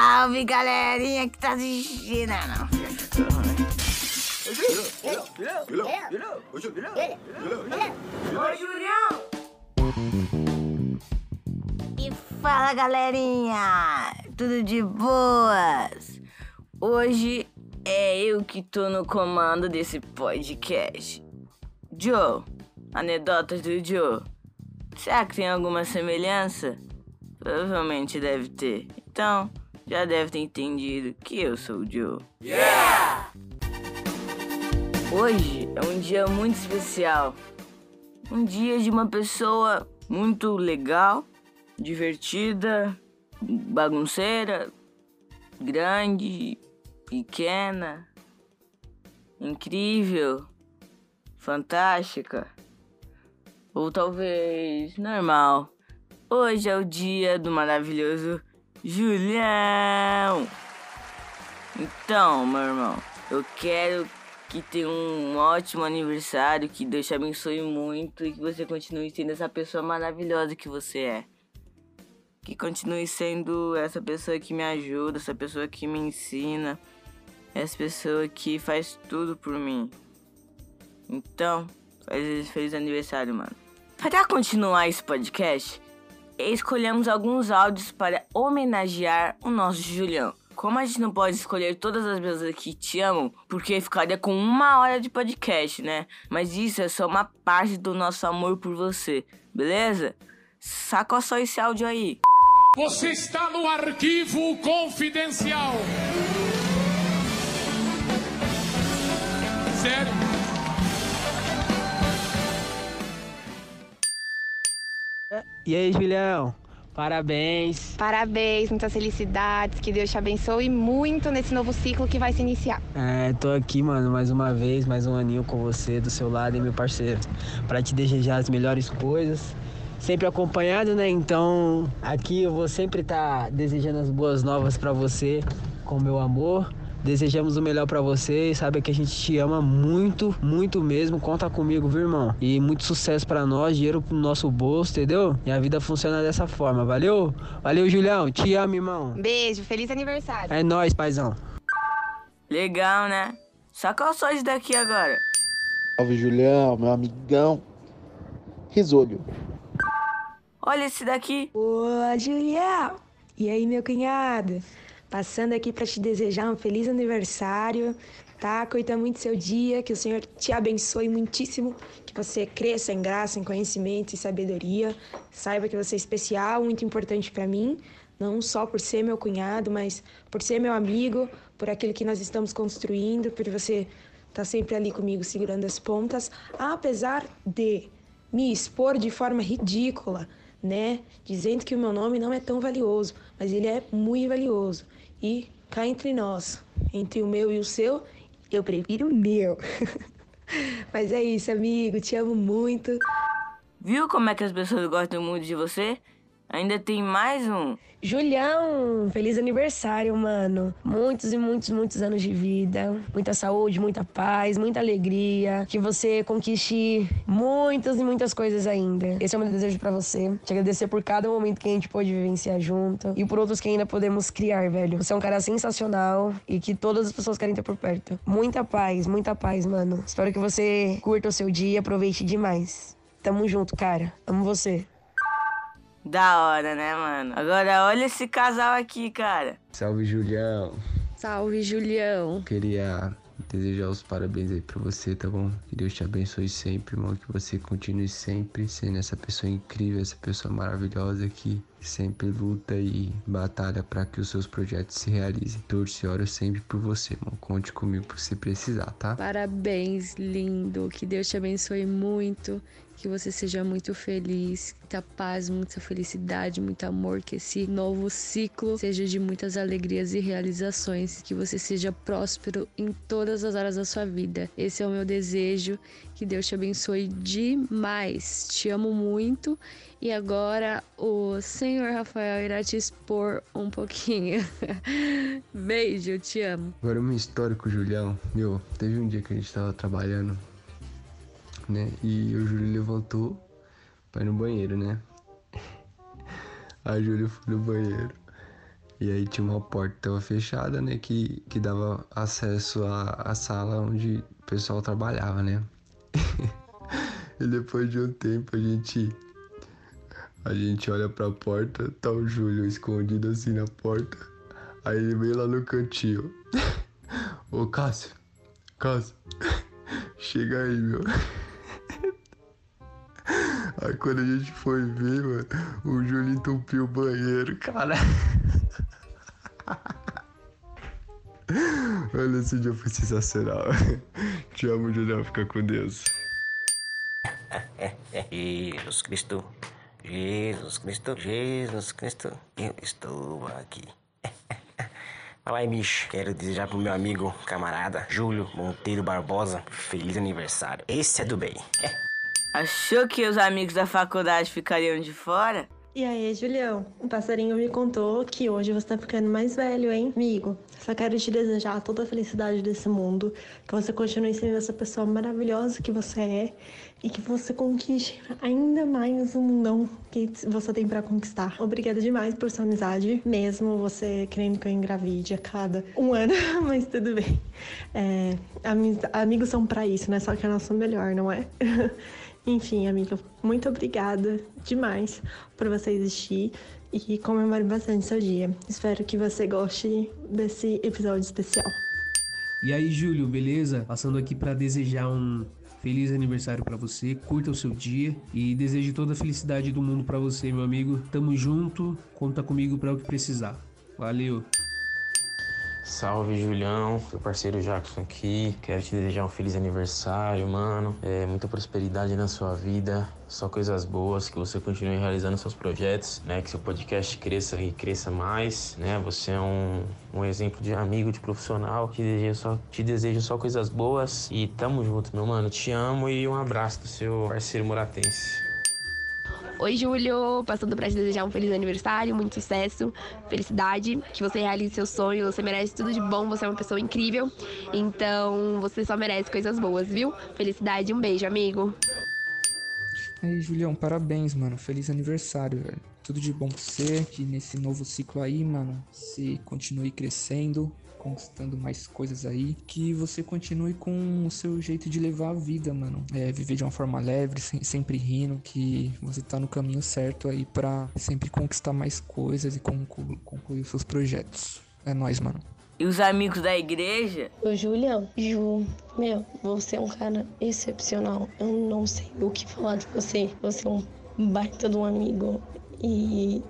salve, galerinha que tá assistindo. Julião! E fala, galerinha! Tudo de boas? Hoje é eu que tô no comando desse podcast. Joe, anedotas do Joe. Será que tem alguma semelhança? Provavelmente deve ter. Então, já deve ter entendido que eu sou o Joe. Yeah! Hoje é um dia muito especial. Um dia de uma pessoa muito legal, divertida, bagunceira, grande, pequena, incrível, fantástica. Ou talvez normal. Hoje é o dia do maravilhoso Julião. Então, meu irmão, eu quero que tenha um ótimo aniversário, que Deus te abençoe muito e que você continue sendo essa pessoa maravilhosa que você é. Que continue sendo essa pessoa que me ajuda, essa pessoa que me ensina, essa pessoa que faz tudo por mim. Então, feliz, feliz aniversário, mano. Para continuar esse podcast, escolhemos alguns áudios para homenagear o nosso Julião. Como a gente não pode escolher todas as pessoas que te amam, porque ficaria com uma hora de podcast, né? Mas isso é só uma parte do nosso amor por você, beleza? Saca só esse áudio aí. Você está no arquivo confidencial. Sério? E aí, Julião? Parabéns. Parabéns, muitas felicidades, que Deus te abençoe muito nesse novo ciclo que vai se iniciar. É, tô aqui, mano, mais uma vez, mais um aninho com você, do seu lado e meu parceiro, para te desejar as melhores coisas. Sempre acompanhado, né? Então, aqui eu vou sempre estar tá desejando as boas novas para você, com meu amor. Desejamos o melhor para você e sabe que a gente te ama muito, muito mesmo. Conta comigo, viu, irmão? E muito sucesso para nós, dinheiro pro nosso bolso, entendeu? E a vida funciona dessa forma, valeu? Valeu, Julião. Te amo, irmão. Beijo, feliz aniversário. É nóis, paizão. Legal, né? Saca só isso daqui agora. Salve, Julião, meu amigão. Risolho. Olha esse daqui. Ô, Julião. E aí, meu cunhado? Passando aqui para te desejar um feliz aniversário, tá? Cuida muito seu dia, que o Senhor te abençoe muitíssimo, que você cresça em graça, em conhecimento e sabedoria. Saiba que você é especial, muito importante para mim, não só por ser meu cunhado, mas por ser meu amigo, por aquilo que nós estamos construindo, por você estar tá sempre ali comigo segurando as pontas, apesar de me expor de forma ridícula, né? Dizendo que o meu nome não é tão valioso, mas ele é muito valioso. E cá entre nós, entre o meu e o seu, eu prefiro o meu. Mas é isso, amigo, te amo muito. Viu como é que as pessoas gostam muito de você? Ainda tem mais um. Julião, feliz aniversário, mano. Muitos e muitos, muitos anos de vida. Muita saúde, muita paz, muita alegria. Que você conquiste muitas e muitas coisas ainda. Esse é o meu desejo para você. Te agradecer por cada momento que a gente pôde vivenciar junto. E por outros que ainda podemos criar, velho. Você é um cara sensacional e que todas as pessoas querem ter por perto. Muita paz, muita paz, mano. Espero que você curta o seu dia, aproveite demais. Tamo junto, cara. Amo você. Da hora, né, mano? Agora olha esse casal aqui, cara. Salve, Julião. Salve, Julião. Queria desejar os parabéns aí pra você, tá bom? Que Deus te abençoe sempre, irmão. Que você continue sempre sendo essa pessoa incrível, essa pessoa maravilhosa que sempre luta e batalha para que os seus projetos se realizem. Torce e oro sempre por você, irmão. Conte comigo se precisar, tá? Parabéns, lindo. Que Deus te abençoe muito que você seja muito feliz, muita paz, muita felicidade, muito amor, que esse novo ciclo seja de muitas alegrias e realizações, que você seja próspero em todas as áreas da sua vida. Esse é o meu desejo, que Deus te abençoe demais. Te amo muito e agora o Senhor Rafael irá te expor um pouquinho. Beijo, te amo. Agora um histórico, Julião. Meu, teve um dia que a gente tava trabalhando né? E o Júlio levantou pra ir no banheiro, né? A Júlia foi no banheiro. E aí tinha uma porta fechada, né? Que, que dava acesso à, à sala onde o pessoal trabalhava, né? e depois de um tempo a gente. A gente olha pra porta, tá o Júlio escondido assim na porta. Aí ele vem lá no cantinho. Ô Cássio, Cássio, chega aí, meu. Aí quando a gente foi ver, mano, o Júlio entupiu o banheiro, cara. Olha, esse dia foi sensacional. Te amo, Julião. Fica com Deus. Jesus Cristo, Jesus Cristo, Jesus Cristo, eu estou aqui. Fala aí, bicho. Quero desejar pro meu amigo, camarada, Júlio Monteiro Barbosa, feliz aniversário. Esse é do bem. Achou que os amigos da faculdade ficariam de fora? E aí, Julião? O passarinho me contou que hoje você tá ficando mais velho, hein? Amigo, só quero te desejar toda a felicidade desse mundo, que você continue sendo essa pessoa maravilhosa que você é e que você conquiste ainda mais o mundão que você tem para conquistar. Obrigada demais por sua amizade, mesmo você querendo que eu engravide a cada um ano, mas tudo bem. É, amigos são para isso, né? Só que é nosso melhor, não é? Enfim, amiga, muito obrigada demais por você existir e comemore bastante seu dia. Espero que você goste desse episódio especial. E aí, Júlio, beleza? Passando aqui para desejar um feliz aniversário para você. Curta o seu dia e desejo toda a felicidade do mundo para você, meu amigo. Tamo junto, conta comigo para o que precisar. Valeu. Salve, Julião, meu parceiro Jackson aqui. Quero te desejar um feliz aniversário, mano. É, muita prosperidade na sua vida, só coisas boas, que você continue realizando seus projetos, né? Que seu podcast cresça e cresça mais, né? Você é um, um exemplo de amigo, de profissional. Te desejo, só, te desejo só coisas boas e tamo junto, meu mano. Te amo e um abraço do seu parceiro moratense. Oi, Júlio! Passando para te desejar um feliz aniversário, muito sucesso, felicidade, que você realize seus sonhos, você merece tudo de bom, você é uma pessoa incrível, então você só merece coisas boas, viu? Felicidade, um beijo, amigo! Aí, Julião, parabéns, mano. Feliz aniversário, velho. Tudo de bom pra você, que nesse novo ciclo aí, mano, você continue crescendo, conquistando mais coisas aí. Que você continue com o seu jeito de levar a vida, mano. É, viver de uma forma leve, sem, sempre rindo, que você tá no caminho certo aí para sempre conquistar mais coisas e conclu concluir os seus projetos. É nóis, mano. E os amigos da igreja? Ô, Julião, Ju, meu, você é um cara excepcional. Eu não sei o que falar de você. Você é um baita de um amigo. E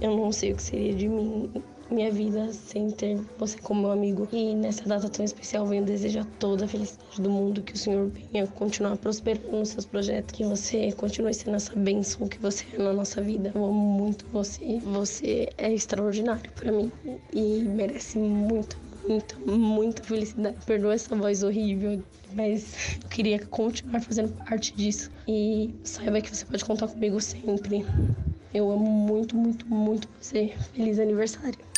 eu não sei o que seria de mim minha vida sem ter você como meu amigo. E nessa data tão especial, venho desejar toda a felicidade do mundo, que o Senhor venha continuar prosperando nos seus projetos, que você continue sendo essa bênção que você é na nossa vida. Eu amo muito você. Você é extraordinário para mim e merece muito, muito, muita felicidade. Perdoa essa voz horrível, mas eu queria continuar fazendo parte disso. E saiba que você pode contar comigo sempre. Eu amo muito, muito, muito você. Feliz aniversário.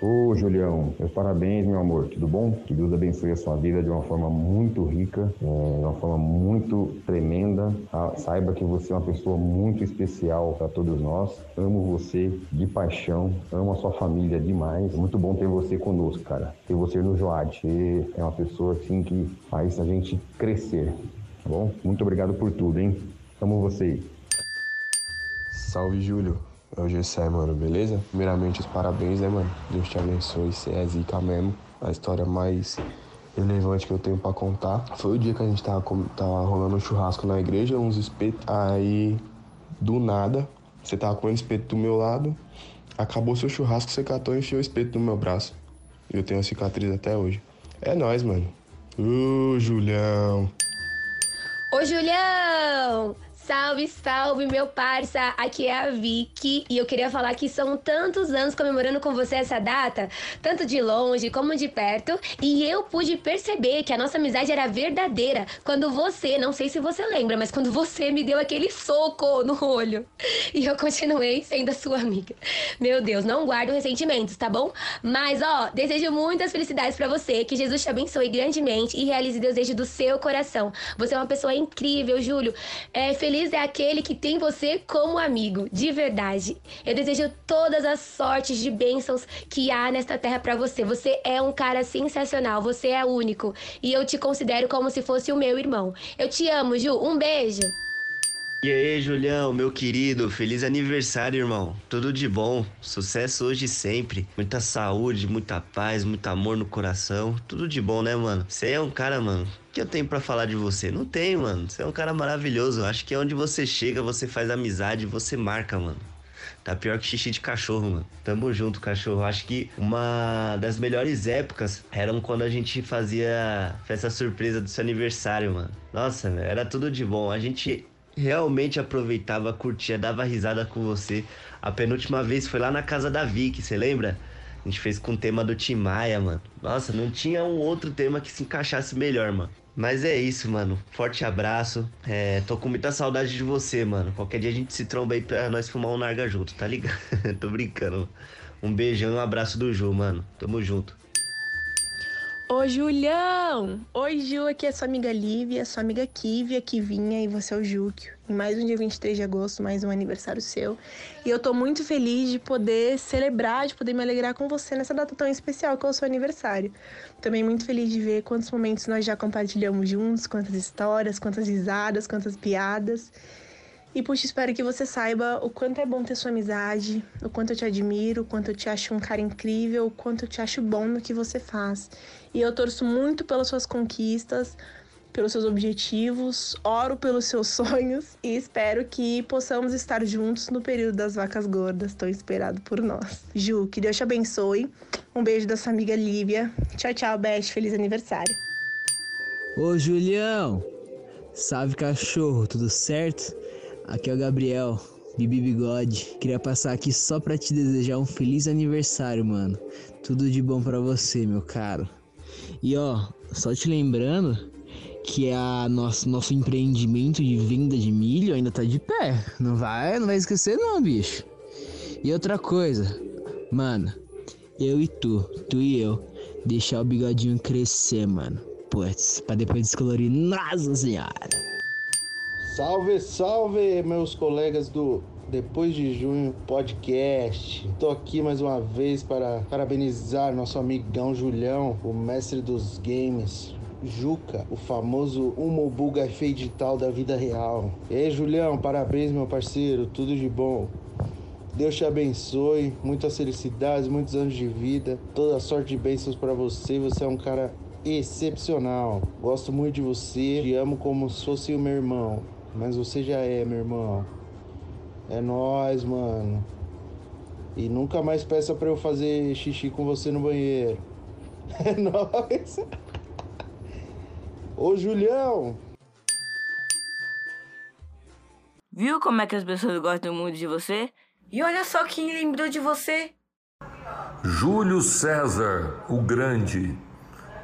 Ô Julião, meus parabéns, meu amor, tudo bom? Que Deus abençoe a sua vida de uma forma muito rica, é, de uma forma muito tremenda. Tá? Saiba que você é uma pessoa muito especial para todos nós. Amo você de paixão, amo a sua família demais. É muito bom ter você conosco, cara. Ter você no Joad. Você é uma pessoa assim que faz a gente crescer, tá bom? Muito obrigado por tudo, hein? Amo você. Salve, Júlio. É o Gessé, mano, beleza? Primeiramente, os parabéns, né, mano? Deus te abençoe, você é zica mesmo. A história mais relevante que eu tenho para contar foi o dia que a gente tava, tava rolando um churrasco na igreja, uns espetos. Aí, do nada, você tava comendo espeto do meu lado, acabou seu churrasco, você catou e enfiou o espeto no meu braço. Eu tenho a cicatriz até hoje. É nóis, mano. Ô, Julião. Ô, Julião! Salve, salve, meu parça! Aqui é a Vicky e eu queria falar que são tantos anos comemorando com você essa data, tanto de longe como de perto, e eu pude perceber que a nossa amizade era verdadeira quando você, não sei se você lembra, mas quando você me deu aquele soco no olho e eu continuei sendo a sua amiga. Meu Deus, não guardo ressentimentos, tá bom? Mas ó, desejo muitas felicidades para você, que Jesus te abençoe grandemente e realize o desejo do seu coração. Você é uma pessoa incrível, Júlio. É feliz feliz é aquele que tem você como amigo, de verdade. Eu desejo todas as sortes de bênçãos que há nesta terra para você. Você é um cara sensacional, você é único e eu te considero como se fosse o meu irmão. Eu te amo, Ju. Um beijo. E aí, Julião, meu querido, feliz aniversário, irmão. Tudo de bom, sucesso hoje e sempre. Muita saúde, muita paz, muito amor no coração. Tudo de bom, né, mano? Você é um cara, mano. O que eu tenho para falar de você? Não tem, mano. Você é um cara maravilhoso. Acho que é onde você chega, você faz amizade, você marca, mano. Tá pior que xixi de cachorro, mano. Tamo junto, cachorro. Acho que uma das melhores épocas eram quando a gente fazia festa surpresa do seu aniversário, mano. Nossa, era tudo de bom. A gente realmente aproveitava, curtia, dava risada com você. A penúltima vez foi lá na casa da Vicky, você lembra? A gente fez com o tema do Tim Maia, mano. Nossa, não tinha um outro tema que se encaixasse melhor, mano. Mas é isso, mano. Forte abraço. É, tô com muita saudade de você, mano. Qualquer dia a gente se tromba aí pra nós fumar um narga junto, tá ligado? tô brincando. Um beijão e um abraço do Ju, mano. Tamo junto. Ô Julião! Oi Ju, aqui é sua amiga Lívia, sua amiga Kívia, Kivinha e você é o Júquio. Em mais um dia 23 de agosto, mais um aniversário seu. E eu tô muito feliz de poder celebrar, de poder me alegrar com você nessa data tão especial que é o seu aniversário. Também muito feliz de ver quantos momentos nós já compartilhamos juntos, quantas histórias, quantas risadas, quantas piadas. E, puxa, espero que você saiba o quanto é bom ter sua amizade, o quanto eu te admiro, o quanto eu te acho um cara incrível, o quanto eu te acho bom no que você faz. E eu torço muito pelas suas conquistas, pelos seus objetivos, oro pelos seus sonhos e espero que possamos estar juntos no período das vacas gordas, tão esperado por nós. Ju, que Deus te abençoe. Um beijo da sua amiga Lívia. Tchau, tchau, Beth. Feliz aniversário. Ô, Julião. Salve, cachorro. Tudo certo? Aqui é o Gabriel, Bibi Bigode. Queria passar aqui só para te desejar um feliz aniversário, mano. Tudo de bom para você, meu caro. E ó, só te lembrando que a nosso, nosso empreendimento de venda de milho ainda tá de pé. Não vai, não vai esquecer não, bicho. E outra coisa, mano, eu e tu, tu e eu, deixar o bigodinho crescer, mano. Putz, pra depois descolorir. Nossa senhora! Salve, salve, meus colegas do Depois de Junho Podcast. Tô aqui mais uma vez para parabenizar nosso amigão Julião, o mestre dos games. Juca, o famoso Umobuga digital da vida real. E aí, Julião, parabéns, meu parceiro, tudo de bom. Deus te abençoe, muitas felicidades, muitos anos de vida, toda sorte de bênçãos para você. Você é um cara excepcional. Gosto muito de você, te amo como se fosse o meu irmão. Mas você já é, meu irmão. É nós, mano. E nunca mais peça para eu fazer xixi com você no banheiro. É nóis. Ô, Julião. Viu como é que as pessoas gostam muito de você? E olha só quem lembrou de você. Júlio César, o Grande.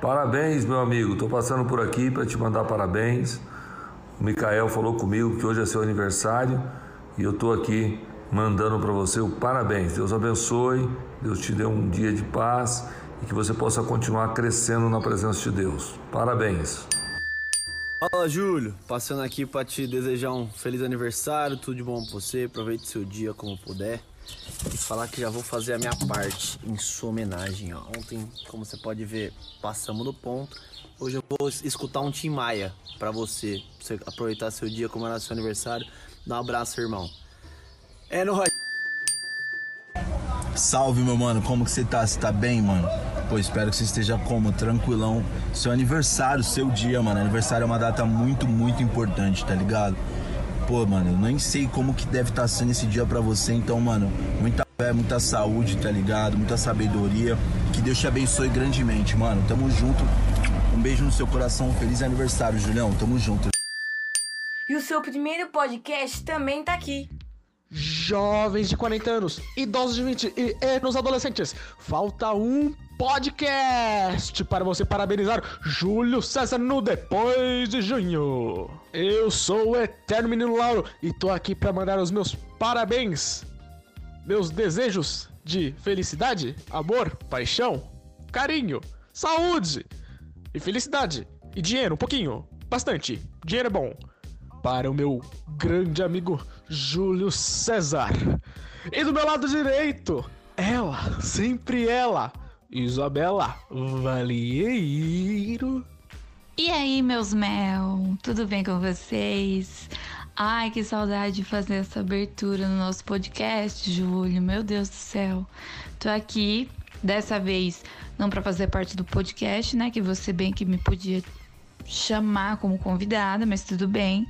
Parabéns, meu amigo. Tô passando por aqui para te mandar parabéns. O Micael falou comigo que hoje é seu aniversário e eu estou aqui mandando para você o parabéns. Deus abençoe, Deus te dê um dia de paz e que você possa continuar crescendo na presença de Deus. Parabéns. Fala, Júlio. Passando aqui para te desejar um feliz aniversário, tudo de bom para você. Aproveite seu dia como puder. E falar que já vou fazer a minha parte em sua homenagem. Ó. Ontem, como você pode ver, passamos do ponto. Hoje eu vou escutar um Tim Maia para você, pra você aproveitar seu dia, comemorar seu aniversário. Dá um abraço, irmão. É nóis. Salve, meu mano. Como que você tá? Você tá bem, mano? Pô, espero que você esteja como? Tranquilão. Seu aniversário, seu dia, mano. Aniversário é uma data muito, muito importante, tá ligado? Pô, mano, eu nem sei como que deve estar tá sendo esse dia para você. Então, mano, muita fé, muita saúde, tá ligado? Muita sabedoria. Que Deus te abençoe grandemente, mano. Tamo junto. Um beijo no seu coração. Feliz aniversário, Julião. Tamo junto. E o seu primeiro podcast também tá aqui. Jovens de 40 anos, idosos de 20 e, e nos adolescentes, falta um podcast para você parabenizar Júlio César no Depois de Junho. Eu sou o Eterno Menino Lauro e tô aqui para mandar os meus parabéns, meus desejos de felicidade, amor, paixão, carinho, saúde, e felicidade. E dinheiro, um pouquinho. Bastante. Dinheiro é bom. para o meu grande amigo Júlio César. E do meu lado direito, ela, sempre ela, Isabela Valieiro. E aí, meus mel, tudo bem com vocês? Ai, que saudade de fazer essa abertura no nosso podcast, Júlio. Meu Deus do céu. Tô aqui, dessa vez, não para fazer parte do podcast, né? Que você bem que me podia chamar como convidada, mas tudo bem.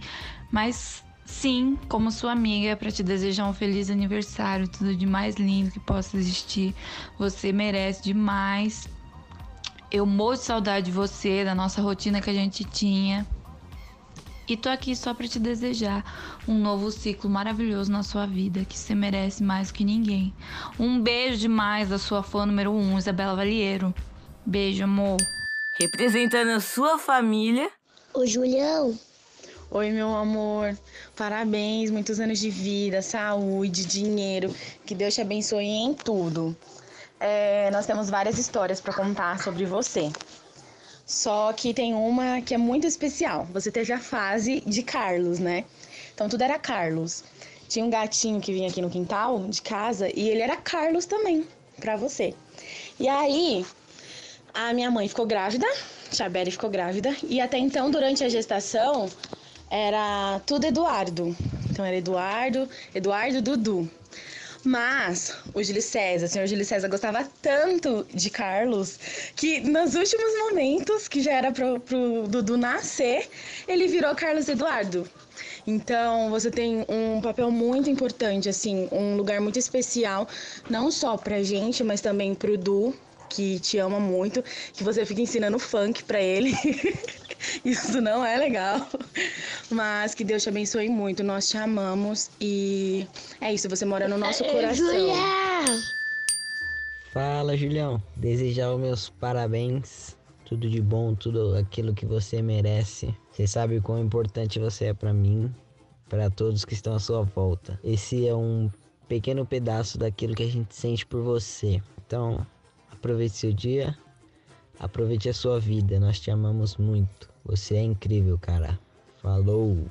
Mas sim, como sua amiga, para te desejar um feliz aniversário, tudo de mais lindo que possa existir. Você merece demais. Eu morro de saudade de você, da nossa rotina que a gente tinha. E tô aqui só para te desejar um novo ciclo maravilhoso na sua vida, que você merece mais que ninguém. Um beijo demais da sua fã número 1, um, Isabela Valieiro. Beijo, amor. Representando a sua família. O Julião. Oi, meu amor. Parabéns, muitos anos de vida, saúde, dinheiro. Que Deus te abençoe em tudo é, nós temos várias histórias para contar sobre você. Só que tem uma que é muito especial. Você teve a fase de Carlos, né? Então tudo era Carlos. Tinha um gatinho que vinha aqui no quintal de casa e ele era Carlos também, para você. E aí, a minha mãe ficou grávida, Chabere ficou grávida, e até então, durante a gestação, era tudo Eduardo. Então era Eduardo, Eduardo, Dudu. Mas o Júlio César, o senhor Júlio César gostava tanto de Carlos que nos últimos momentos, que já era pro, pro Dudu nascer, ele virou Carlos Eduardo. Então, você tem um papel muito importante, assim, um lugar muito especial, não só pra gente, mas também pro Du, que te ama muito, que você fica ensinando funk pra ele. Isso não é legal. Mas que Deus te abençoe muito. Nós te amamos e é isso, você mora no nosso coração. Fala, Julião. Desejar os meus parabéns. Tudo de bom, tudo aquilo que você merece. Você sabe o quão importante você é para mim, para todos que estão à sua volta. Esse é um pequeno pedaço daquilo que a gente sente por você. Então, aproveite seu dia, aproveite a sua vida. Nós te amamos muito. Você é incrível, cara. Falou.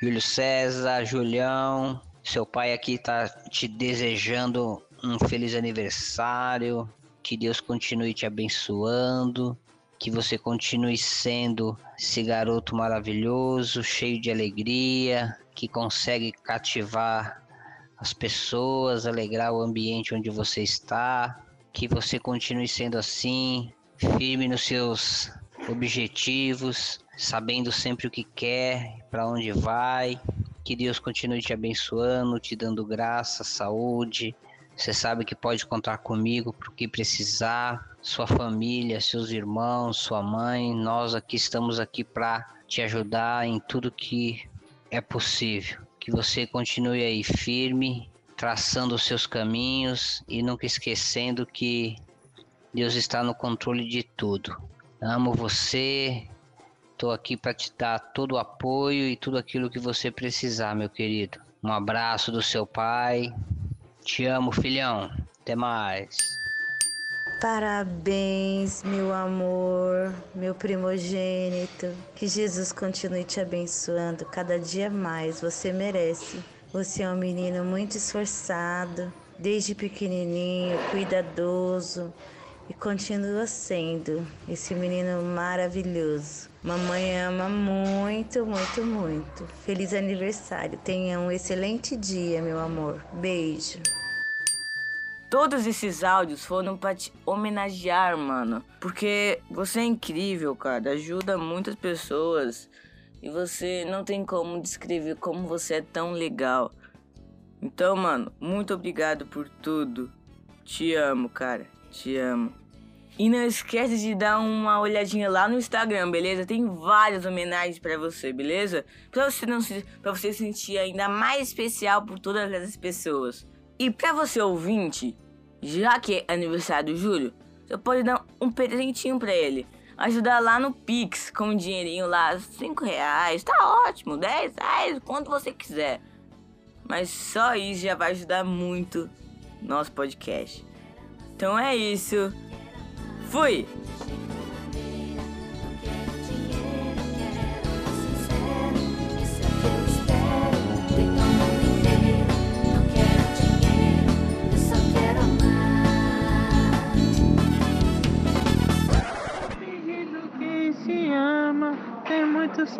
Júlio César, Julião, seu pai aqui tá te desejando um feliz aniversário. Que Deus continue te abençoando. Que você continue sendo esse garoto maravilhoso, cheio de alegria, que consegue cativar as pessoas, alegrar o ambiente onde você está. Que você continue sendo assim, firme nos seus objetivos, sabendo sempre o que quer, para onde vai. Que Deus continue te abençoando, te dando graça, saúde. Você sabe que pode contar comigo para o que precisar. Sua família, seus irmãos, sua mãe, nós aqui estamos aqui para te ajudar em tudo que é possível. Que você continue aí firme, traçando os seus caminhos e nunca esquecendo que Deus está no controle de tudo. Amo você. Estou aqui para te dar todo o apoio e tudo aquilo que você precisar, meu querido. Um abraço do seu pai. Te amo, filhão. Até mais. Parabéns, meu amor, meu primogênito. Que Jesus continue te abençoando cada dia mais. Você merece. Você é um menino muito esforçado, desde pequenininho, cuidadoso e continua sendo esse menino maravilhoso. Mamãe ama muito, muito, muito. Feliz aniversário. Tenha um excelente dia, meu amor. Beijo. Todos esses áudios foram para te homenagear, mano. Porque você é incrível, cara. Ajuda muitas pessoas. E você não tem como descrever como você é tão legal. Então, mano, muito obrigado por tudo. Te amo, cara. Te amo. E não esquece de dar uma olhadinha lá no Instagram, beleza? Tem várias homenagens para você, beleza? Para você não se, para você se sentir ainda mais especial por todas as pessoas. E para você ouvinte, já que é aniversário do Júlio, você pode dar um presentinho para ele. Ajudar lá no Pix com um dinheirinho lá, 5 reais, tá ótimo, 10 reais, quanto você quiser. Mas só isso já vai ajudar muito nosso podcast. Então é isso. Fui!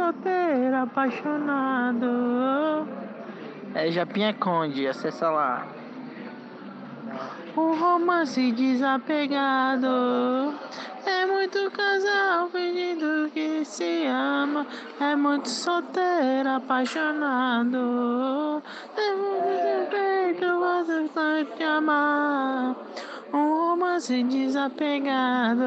Solteiro, apaixonado. É Japinha Conde, acessa lá. Um romance desapegado. É muito casal fingindo que se ama. É muito solteiro, apaixonado. É muito peito, você te amar. Um romance desapegado.